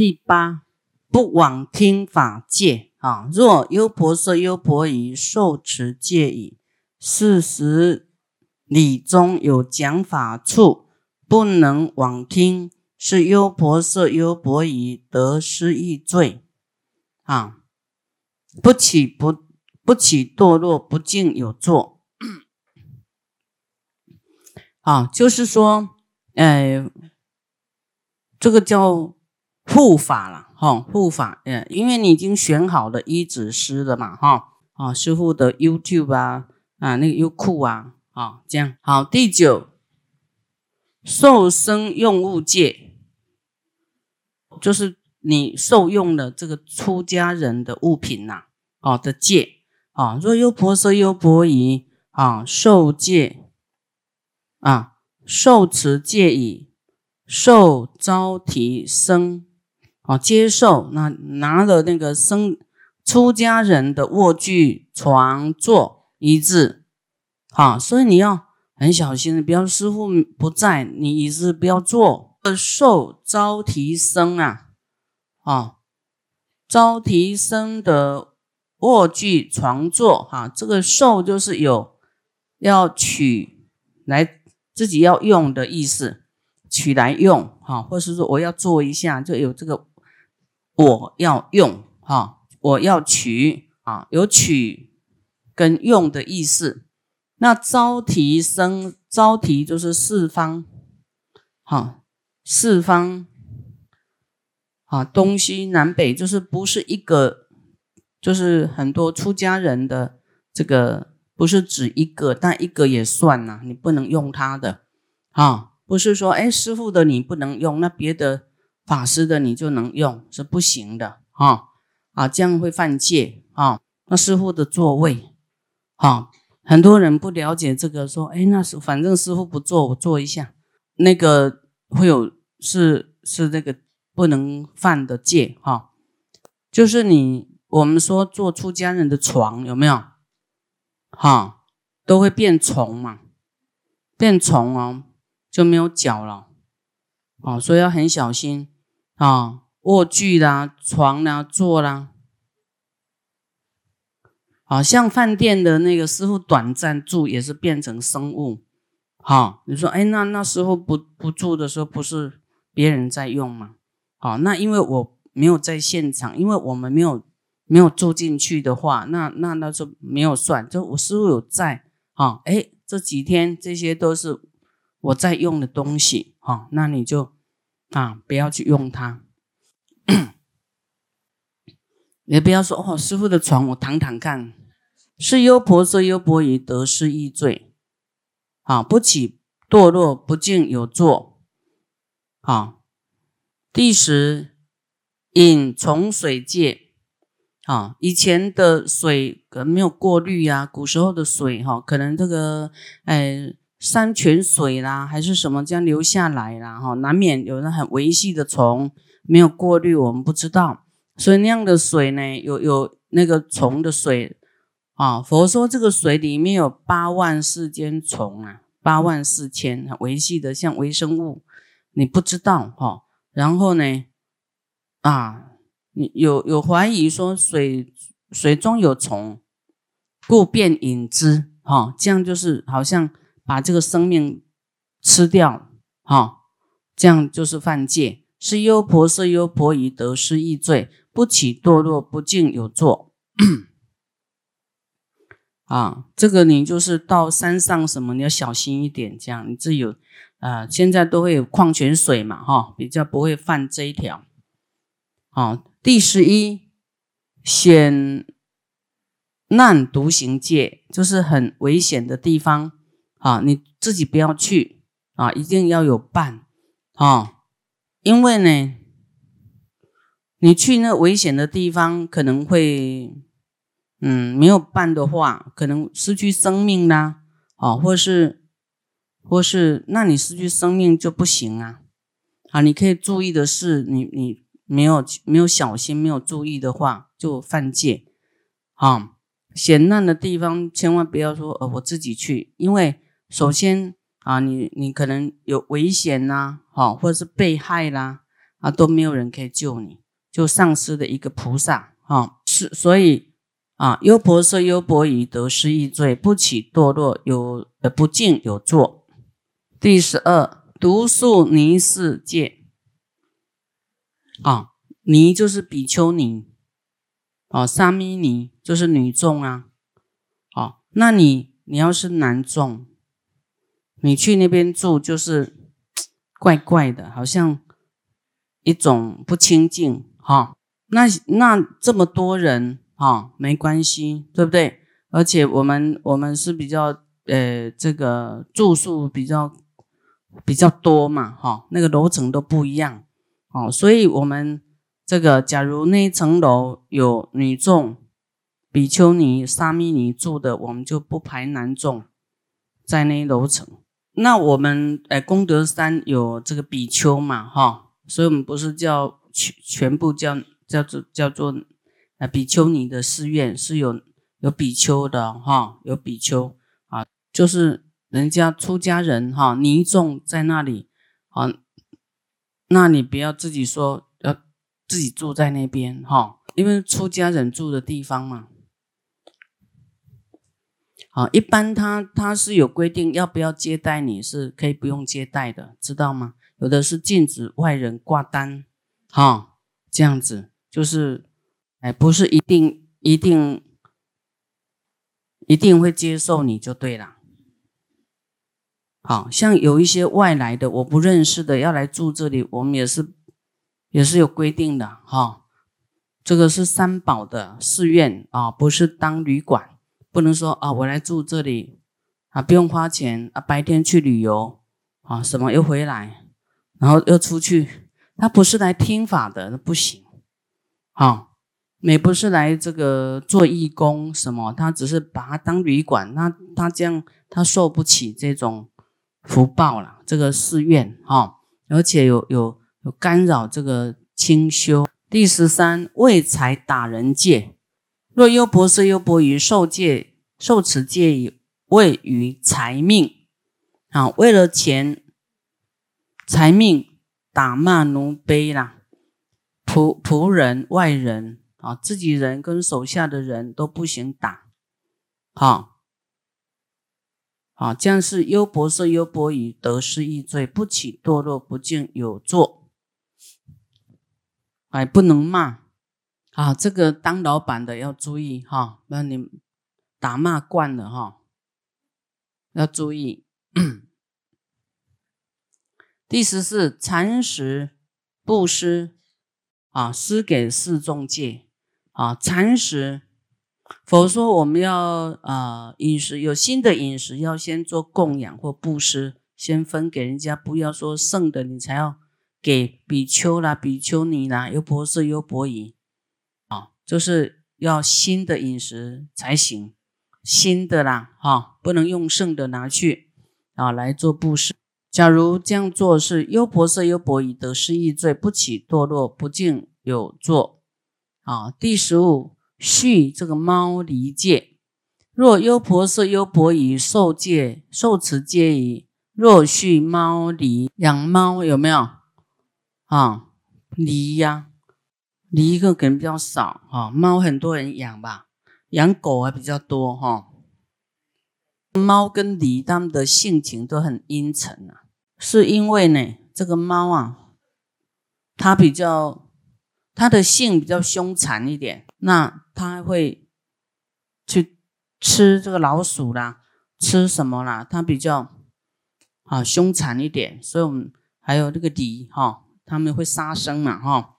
第八，不枉听法戒啊。若优婆塞、优婆夷受持戒已，四十里中有讲法处，不能枉听，是优婆塞、优婆夷得失易罪啊。不起不不起堕落，不敬有作啊。就是说，呃，这个叫。护法了哈，护法，嗯，因为你已经选好了一指师了嘛，哈，啊，师傅的 YouTube 啊，啊，那个优酷啊，啊，这样好。第九，受生用物戒，就是你受用的这个出家人的物品呐，哦的戒，啊，若优婆塞、优婆夷，啊，受戒，啊，受持戒已，受招提生。啊，接受那拿了那个生出家人的卧具、床、座、椅子，好，所以你要很小心，不要师傅不在，你椅子不要坐。受招提生啊，啊，招提生的卧具、床、座，哈，这个受就是有要取来自己要用的意思，取来用，哈，或是说我要做一下，就有这个。我要用哈，我要取啊，有取跟用的意思。那招提生，招提就是四方，哈，四方啊，东西南北就是不是一个，就是很多出家人的这个不是指一个，但一个也算呐，你不能用他的啊，不是说哎师傅的你不能用，那别的。法师的你就能用是不行的哈。啊，这样会犯戒啊。那师傅的座位啊，很多人不了解这个，说哎，那是反正师傅不坐，我坐一下，那个会有是是那个不能犯的戒哈。就是你我们说坐出家人的床有没有？哈，都会变虫嘛，变虫哦就没有脚了。哦，所以要很小心。啊，卧具啦，床啦，坐啦，好像饭店的那个师傅短暂住也是变成生物。好，你说，哎，那那时候不不住的时候，不是别人在用吗？好，那因为我没有在现场，因为我们没有没有住进去的话，那那那就没有算。就我师傅有在，啊，哎，这几天这些都是我在用的东西，哈，那你就。啊，不要去用它，也不要说哦，师傅的床我躺躺看，是优婆塞、优婆夷得失易罪，啊，不起堕落，不敬有作，啊，第十饮从水戒，啊，以前的水可能没有过滤呀，古时候的水哈，可能这个哎。山泉水啦，还是什么这样流下来啦？哈，难免有那很维系的虫没有过滤，我们不知道。所以那样的水呢，有有那个虫的水啊。佛说这个水里面有八万四千虫啊，八万四千维系的像微生物，你不知道哈。然后呢，啊，你有有怀疑说水水中有虫，故便饮之哈，这样就是好像。把这个生命吃掉，哈，这样就是犯戒，是优婆塞、优婆夷得失易罪，不起堕落，不净有作。啊，这个你就是到山上什么，你要小心一点，这样你自有啊，现在都会有矿泉水嘛，哈，比较不会犯这一条。好，第十一险难独行戒，就是很危险的地方。啊，你自己不要去啊，一定要有伴啊，因为呢，你去那危险的地方，可能会，嗯，没有伴的话，可能失去生命啦，啊，或是，或是，那你失去生命就不行啊，啊，你可以注意的是，你你没有没有小心，没有注意的话，就犯戒，啊，险难的地方千万不要说，呃，我自己去，因为。首先啊，你你可能有危险呐，好，或者是被害啦，啊，都没有人可以救你，就丧失了一个菩萨啊。是所以啊，优婆塞、优婆夷得失易罪，不起堕落，有呃不敬有作。第十二，独树尼世界啊，尼就是比丘尼，哦，沙弥尼就是女众啊，哦，那你你要是男众，你去那边住就是 怪怪的，好像一种不清净哈。那那这么多人哈，没关系，对不对？而且我们我们是比较呃，这个住宿比较比较多嘛，哈，那个楼层都不一样，哦，所以我们这个假如那一层楼有女众、比丘尼、沙弥尼住的，我们就不排男众在那一楼层。那我们呃功德山有这个比丘嘛，哈，所以我们不是叫全全部叫叫做叫做呃比丘尼的寺院是有有比丘的哈，有比丘啊，就是人家出家人哈，尼众在那里啊，那你不要自己说要自己住在那边哈，因为出家人住的地方嘛。好，一般他他是有规定，要不要接待你是可以不用接待的，知道吗？有的是禁止外人挂单，哈，这样子就是，哎，不是一定一定一定会接受你就对了。好像有一些外来的我不认识的要来住这里，我们也是也是有规定的哈。这个是三宝的寺院啊，不是当旅馆。不能说啊，我来住这里啊，不用花钱啊，白天去旅游啊，什么又回来，然后又出去，他不是来听法的，那不行。好，也不是来这个做义工什么，他只是把它当旅馆，那他这样他受不起这种福报了。这个寺院哈，而且有有有干扰这个清修。第十三，为财打人戒。若优婆塞、优婆夷受戒、受持戒以为于财命，啊，为了钱、财命打骂奴婢啦，仆仆人、外人啊，自己人跟手下的人都不行打，好，好，这样是优婆塞、优婆夷得失易罪，不起堕落，不敬有作，哎，不能骂。啊，这个当老板的要注意哈，不然你打骂惯了哈，要注意。第十四，蚕食布施啊，施给四众戒啊，蚕食。佛说我们要啊饮食有新的饮食，要先做供养或布施，先分给人家，不要说剩的你才要给比丘啦、比丘尼啦、优婆塞、优婆夷。就是要新的饮食才行，新的啦，哈，不能用剩的拿去啊来做布施。假如这样做是优婆塞、优婆夷得失易罪，不起堕落，不敬有作。啊，第十五，续这个猫离戒。若优婆塞、优婆夷受戒、受持戒矣，若续猫离，养猫有没有？啊，离呀。梨一个可能比较少哈，猫很多人养吧，养狗还比较多哈。猫跟狸它们的性情都很阴沉啊，是因为呢，这个猫啊，它比较它的性比较凶残一点，那它会去吃这个老鼠啦，吃什么啦？它比较啊凶残一点，所以我们还有这个狸哈，他们会杀生嘛哈。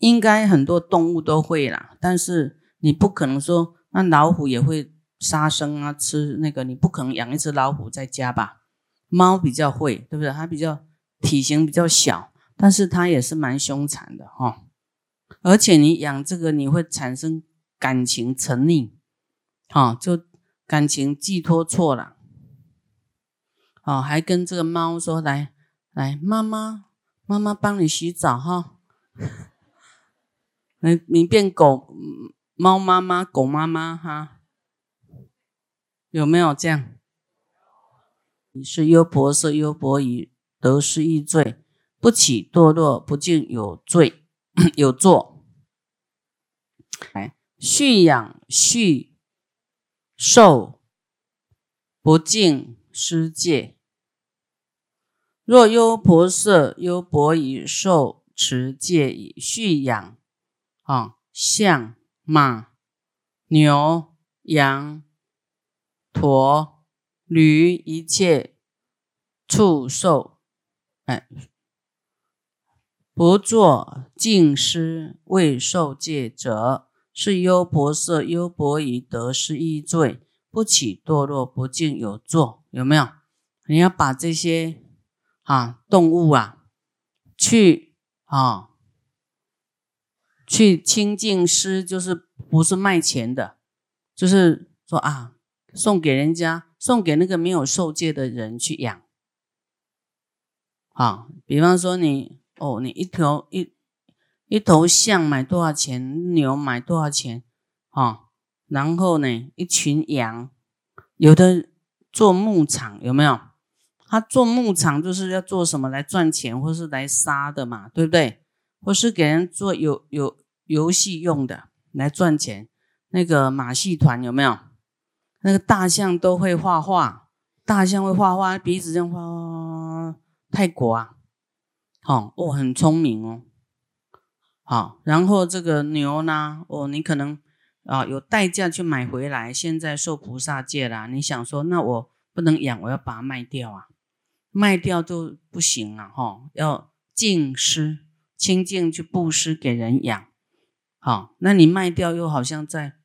应该很多动物都会啦，但是你不可能说那老虎也会杀生啊，吃那个你不可能养一只老虎在家吧？猫比较会，对不对？它比较体型比较小，但是它也是蛮凶残的哈。而且你养这个你会产生感情沉溺，哈，就感情寄托错了，哦，还跟这个猫说来来，妈妈妈妈帮你洗澡哈。你你变狗猫妈妈狗妈妈哈，有没有这样？你是优婆塞优婆夷得失易罪，不起堕落，不敬有罪，有作。哎，蓄养蓄受，不敬失戒。若优婆塞、优婆夷受持戒以蓄养啊，象马、牛、羊、驼、驴一切畜兽，哎。不作净施未受戒者，是优婆塞、优婆夷得失一罪，不起堕落，不敬有作，有没有？你要把这些啊动物啊，去啊去清净施，就是不是卖钱的，就是说啊，送给人家，送给那个没有受戒的人去养。啊，比方说你。哦，你一头一一头象买多少钱？牛买多少钱？啊，然后呢，一群羊，有的做牧场有没有？他做牧场就是要做什么来赚钱，或是来杀的嘛，对不对？或是给人做有有游戏用的来赚钱。那个马戏团有没有？那个大象都会画画，大象会画画，鼻子这样画。泰国啊。好哦，很聪明哦。好，然后这个牛呢？哦，你可能啊有代价去买回来，现在受菩萨戒了。你想说，那我不能养，我要把它卖掉啊？卖掉都不行啊！哈，要净施清净去布施给人养。好，那你卖掉又好像在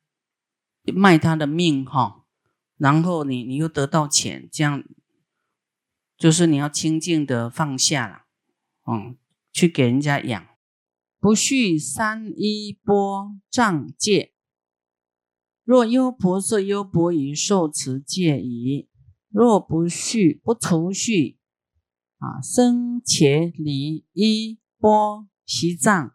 卖他的命哈。然后你你又得到钱，这样就是你要清净的放下了。嗯，去给人家养，不续三衣钵障戒。若优婆塞、优婆夷受持戒已，若不续、不除续啊，生且离衣钵席藏，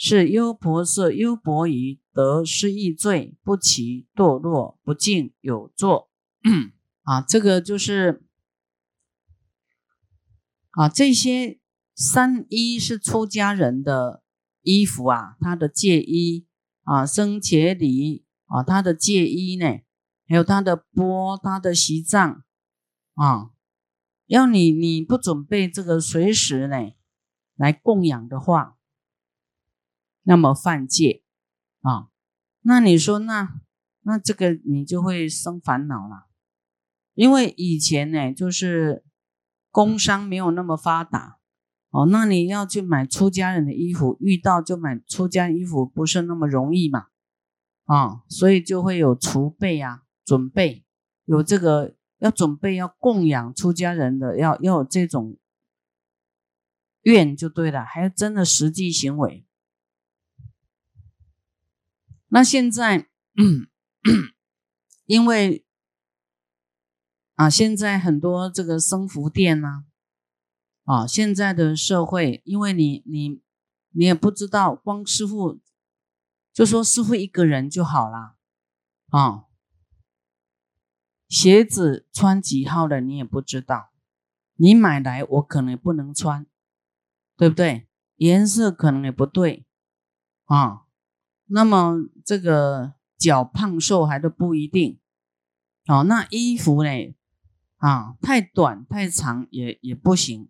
是优婆塞、优婆夷得失意罪，不起堕落，不敬有作。啊，这个就是啊，这些。三衣是出家人的衣服啊，他的戒衣啊，生且礼啊，他的戒衣呢，还有他的钵，他的席藏啊，要你你不准备这个随时呢来供养的话，那么犯戒啊，那你说那那这个你就会生烦恼了，因为以前呢就是工商没有那么发达。哦，那你要去买出家人的衣服，遇到就买出家衣服不是那么容易嘛？啊，所以就会有储备啊，准备有这个要准备要供养出家人的，要要有这种愿就对了，还要真的实际行为。那现在，因为啊，现在很多这个生福店呢。啊，现在的社会，因为你你你也不知道，光师傅就说师傅一个人就好了啊。鞋子穿几号的你也不知道，你买来我可能不能穿，对不对？颜色可能也不对啊。那么这个脚胖瘦还都不一定。哦，那衣服呢？啊，太短太长也也不行。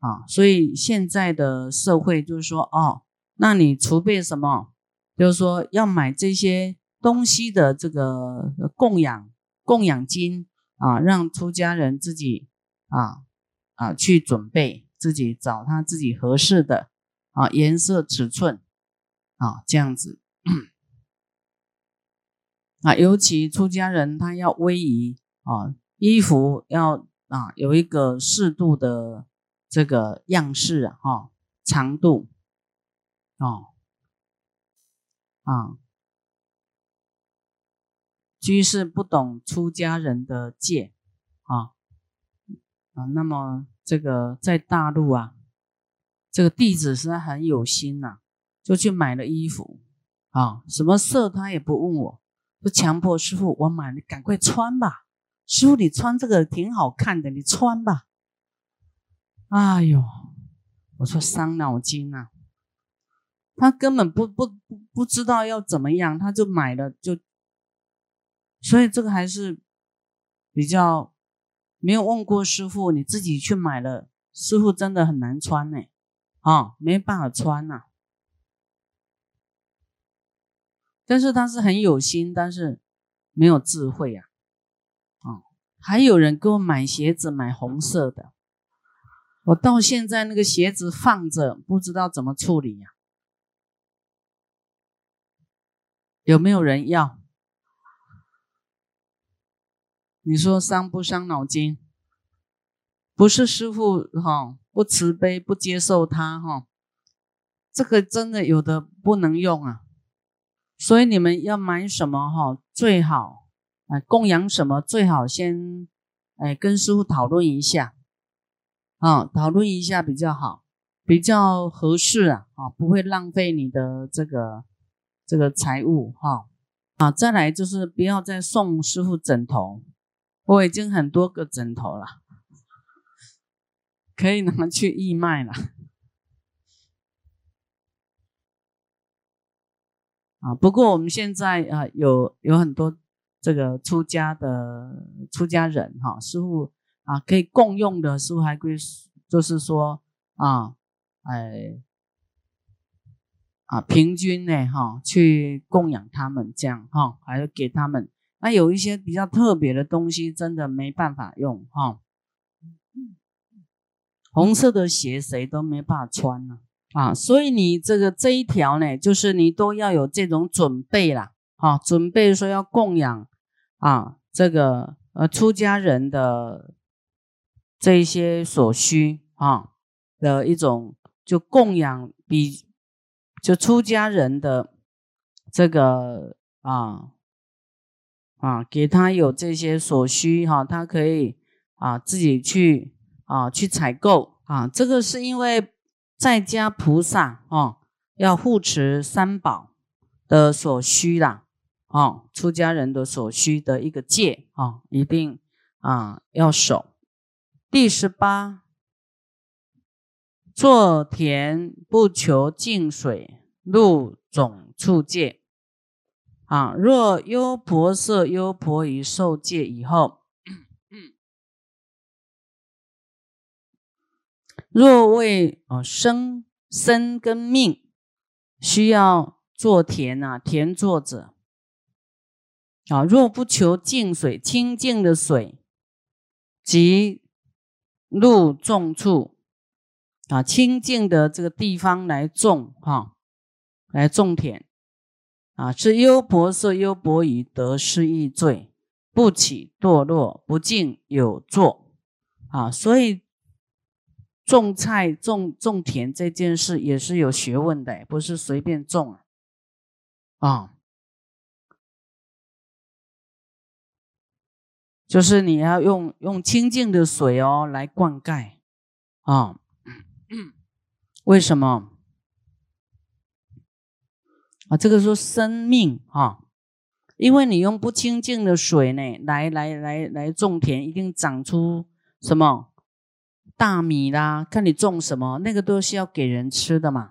啊，所以现在的社会就是说，哦，那你储备什么？就是说要买这些东西的这个供养供养金啊，让出家人自己啊啊去准备，自己找他自己合适的啊颜色尺寸啊这样子啊，尤其出家人他要威仪啊，衣服要啊有一个适度的。这个样式啊，哈，长度，哦，啊，居士不懂出家人的戒，啊，啊，那么这个在大陆啊，这个弟子是很有心呐，就去买了衣服，啊，什么色他也不问我，就强迫师傅我买，你赶快穿吧，师傅你穿这个挺好看的，你穿吧。哎呦，我说伤脑筋啊，他根本不不不不知道要怎么样，他就买了就，所以这个还是比较没有问过师傅，你自己去买了，师傅真的很难穿呢，啊，没办法穿呐。但是他是很有心，但是没有智慧呀，啊，还有人给我买鞋子，买红色的。我到现在那个鞋子放着，不知道怎么处理呀？有没有人要？你说伤不伤脑筋？不是师傅哈，不慈悲，不接受他哈，这个真的有的不能用啊。所以你们要买什么哈，最好哎供养什么最好先哎跟师傅讨论一下。啊，讨论一下比较好，比较合适啊，啊，不会浪费你的这个这个财物哈。啊，再来就是不要再送师傅枕头，我已经很多个枕头了，可以拿去义卖了。啊，不过我们现在啊有有很多这个出家的出家人哈，师傅。啊，可以共用的书还归，就是说啊，哎，啊，平均呢，哈，去供养他们这样哈，还是给他们。那有一些比较特别的东西，真的没办法用哈。红色的鞋谁都没办法穿呢，啊所以你这个这一条呢，就是你都要有这种准备啦，啊，准备说要供养啊，这个呃出家人的。这一些所需啊的一种，就供养比就出家人的这个啊啊，给他有这些所需哈，他可以啊自己去啊去采购啊。这个是因为在家菩萨啊要护持三宝的所需啦啊，出家人的所需的一个戒啊，一定啊要守。第十八，作田不求净水，入种处戒。啊，若优婆塞、优婆夷受戒以后，若为啊生生跟命需要做田啊，田作者啊，若不求净水，清净的水即。入种处啊，清净的这个地方来种哈，来种田啊，是优婆塞、优婆夷得失易罪，不起堕落，不敬有作啊，所以种菜、种种田这件事也是有学问的，不是随便种啊啊。就是你要用用清净的水哦来灌溉啊？为什么啊？这个说生命啊，因为你用不清净的水呢，来来来来种田，一定长出什么大米啦？看你种什么，那个都是要给人吃的嘛。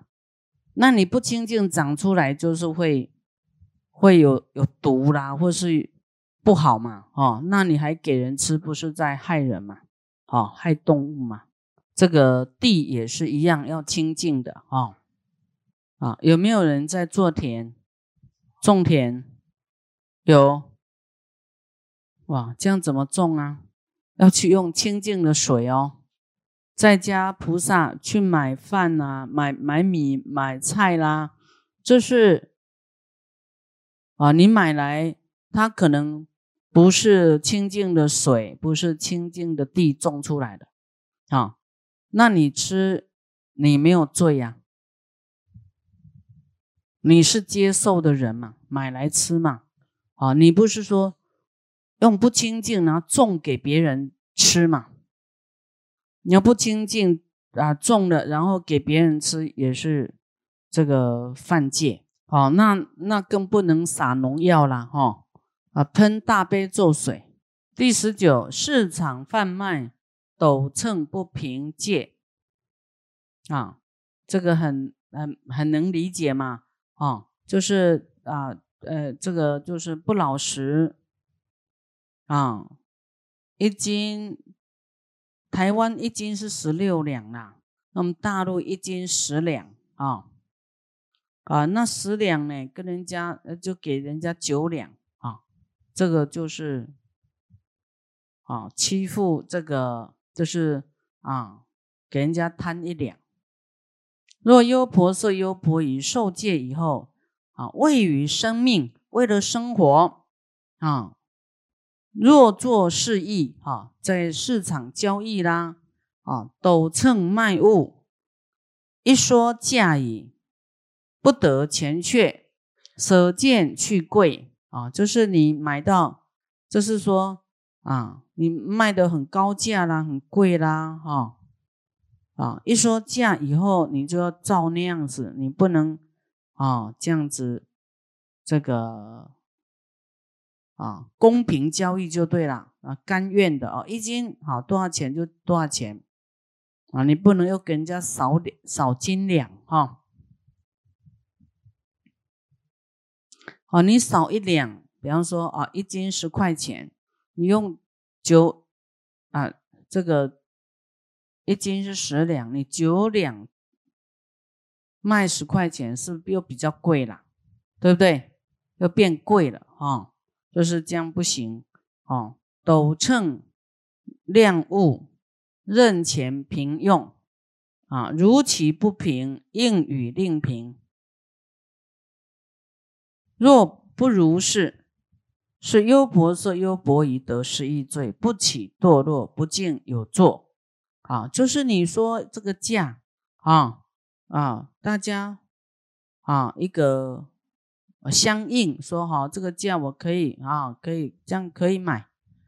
那你不清净长出来，就是会会有有毒啦，或是。不好嘛？哦，那你还给人吃，不是在害人嘛？哦，害动物嘛？这个地也是一样，要清净的哦。啊，有没有人在做田、种田？有。哇，这样怎么种啊？要去用清净的水哦。在家菩萨去买饭呐，买买米、买菜啦，这是啊，你买来，他可能。不是清净的水，不是清净的地种出来的，啊，那你吃，你没有罪呀？你是接受的人嘛，买来吃嘛，啊，你不是说用不清净然后种给别人吃嘛？你要不清净啊，种了然后给别人吃也是这个犯戒，哦，那那更不能撒农药了，哈。啊！喷大杯咒水。第十九，市场贩卖斗秤不平戒。啊，这个很很很能理解嘛，哦，就是啊呃，这个就是不老实啊，一斤台湾一斤是十六两啦，那么大陆一斤十两啊。啊，那十两呢，跟人家就给人家九两啊，这个就是啊欺负这个就是啊给人家贪一两。若优婆塞、优婆夷受戒以后，啊，为于生命，为了生活，啊，若做事意，啊，在市场交易啦，啊，斗秤卖物，一说价矣，不得钱却，舍贱去贵，啊，就是你买到，就是说，啊，你卖的很高价啦，很贵啦，哈。啊，一说价以后，你就要照那样子，你不能啊这样子，这个啊公平交易就对了啊，甘愿的哦，一斤好多少钱就多少钱啊，你不能又给人家少点少斤两哈，啊，你少一两，比方说啊一斤十块钱，你用九啊这个。一斤是十两，你九两卖十块钱，是不是又比较贵了？对不对？又变贵了哈，就是这样不行哦。斗秤量物，任钱平用啊，如其不平，应与令平。若不如是，是优婆塞、优婆夷得失意罪，不起堕落，不敬有作。啊，就是你说这个价啊啊，大家啊一个相应说哈，这个价我可以啊，可以这样可以买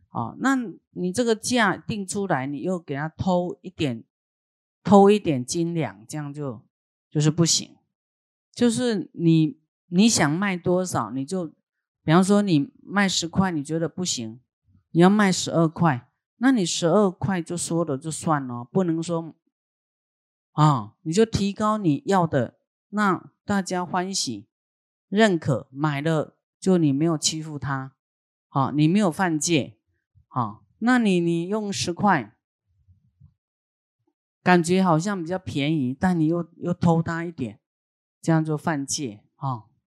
啊。那你这个价定出来，你又给他偷一点，偷一点斤两，这样就就是不行。就是你你想卖多少，你就比方说你卖十块，你觉得不行，你要卖十二块。那你十二块就说了就算了，不能说啊，你就提高你要的，那大家欢喜认可买了，就你没有欺负他，好，你没有犯戒，好，那你你用十块，感觉好像比较便宜，但你又又偷他一点，这样就犯戒啊。